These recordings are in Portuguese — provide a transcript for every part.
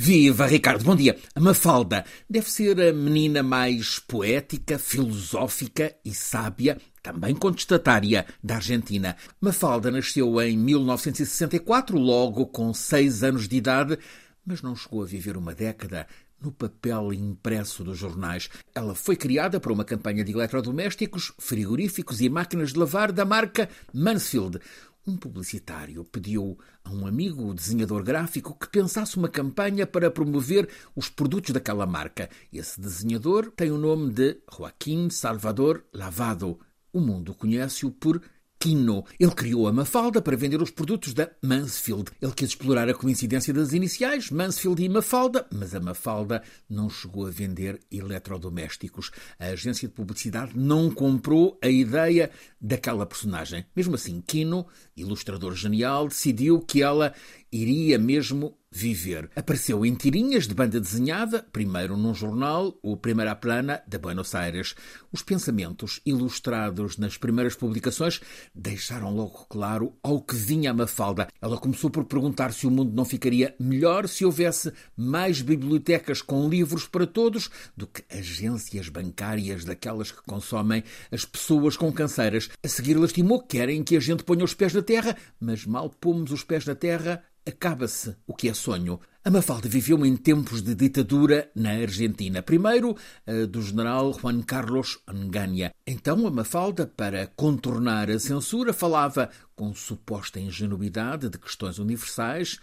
Viva, Ricardo, bom dia. A Mafalda deve ser a menina mais poética, filosófica e sábia, também contestatária, da Argentina. Mafalda nasceu em 1964, logo com seis anos de idade, mas não chegou a viver uma década no papel impresso dos jornais. Ela foi criada para uma campanha de eletrodomésticos, frigoríficos e máquinas de lavar da marca Mansfield. Um publicitário pediu a um amigo desenhador gráfico que pensasse uma campanha para promover os produtos daquela marca. Esse desenhador tem o nome de Joaquim Salvador Lavado. O mundo conhece-o por Quino. Ele criou a Mafalda para vender os produtos da Mansfield. Ele quis explorar a coincidência das iniciais, Mansfield e Mafalda, mas a Mafalda não chegou a vender eletrodomésticos. A agência de publicidade não comprou a ideia daquela personagem. Mesmo assim, Quino, ilustrador genial, decidiu que ela iria mesmo viver. Apareceu em tirinhas de banda desenhada, primeiro num jornal, o Primeira Plana de Buenos Aires. Os pensamentos ilustrados nas primeiras publicações deixaram logo claro ao que vinha a Mafalda. Ela começou por perguntar se o mundo não ficaria melhor se houvesse mais bibliotecas com livros para todos do que agências bancárias daquelas que consomem as pessoas com canseiras. A seguir, que querem que a gente ponha os pés na terra, mas mal pomos os pés na terra, acaba-se o que é sonho. A Mafalda viveu em tempos de ditadura na Argentina. Primeiro, a do general Juan Carlos Onganía. Então, a Mafalda, para contornar a censura, falava com suposta ingenuidade de questões universais,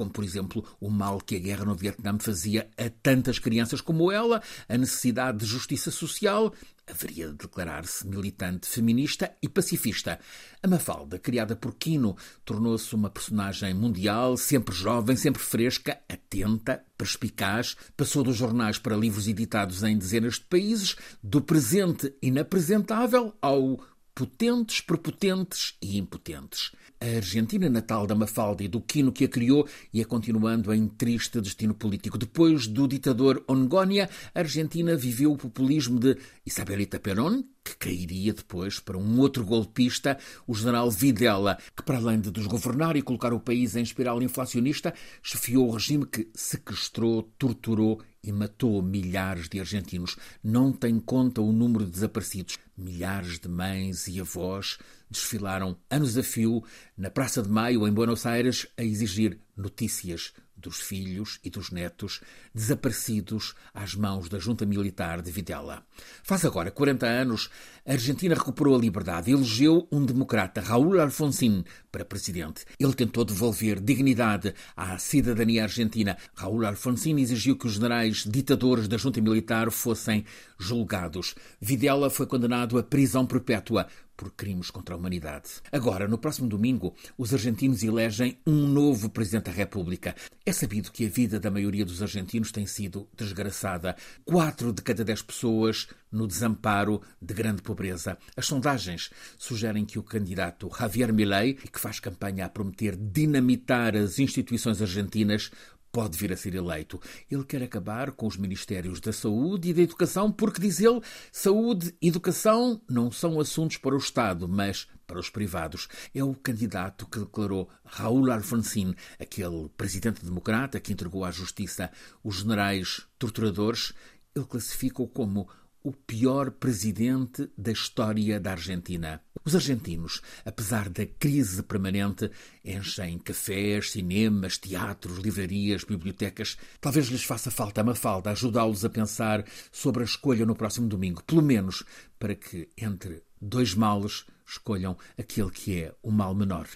como por exemplo o mal que a guerra no Vietnã fazia a tantas crianças como ela, a necessidade de justiça social, haveria de declarar-se militante feminista e pacifista. A Mafalda, criada por Quino, tornou-se uma personagem mundial, sempre jovem, sempre fresca, atenta, perspicaz, passou dos jornais para livros editados em dezenas de países, do presente inapresentável ao potentes, prepotentes e impotentes. A Argentina natal da Mafalda e do Quino que a criou ia continuando em triste destino político. Depois do ditador Ongónia, a Argentina viveu o populismo de Isabelita Perón, cairia depois para um outro golpista, o general Videla, que para além de desgovernar e colocar o país em espiral inflacionista, chefiou o regime que sequestrou, torturou e matou milhares de argentinos. Não tem conta o número de desaparecidos. Milhares de mães e avós desfilaram anos a fio na Praça de Maio, em Buenos Aires, a exigir notícias dos filhos e dos netos desaparecidos às mãos da junta militar de Videla. Faz agora 40 anos, a Argentina recuperou a liberdade e elegeu um democrata, Raúl Alfonsín, para presidente. Ele tentou devolver dignidade à cidadania argentina. Raúl Alfonsín exigiu que os generais ditadores da junta militar fossem julgados. Videla foi condenado à prisão perpétua por crimes contra a humanidade. Agora, no próximo domingo, os argentinos elegem um novo presidente da República. É sabido que a vida da maioria dos argentinos tem sido desgraçada. Quatro de cada dez pessoas no desamparo de grande pobreza. As sondagens sugerem que o candidato Javier Milei, que faz campanha a prometer dinamitar as instituições argentinas, pode vir a ser eleito. Ele quer acabar com os Ministérios da Saúde e da Educação porque, diz ele, saúde e educação não são assuntos para o Estado, mas para os privados. É o candidato que declarou Raul Alfonsín, aquele presidente democrata que entregou à justiça os generais torturadores. Ele classifica-o como o pior presidente da história da Argentina. Os argentinos, apesar da crise permanente, enchem cafés, cinemas, teatros, livrarias, bibliotecas. Talvez lhes faça falta uma falta ajudá-los a pensar sobre a escolha no próximo domingo, pelo menos para que entre dois males escolham aquele que é o mal menor.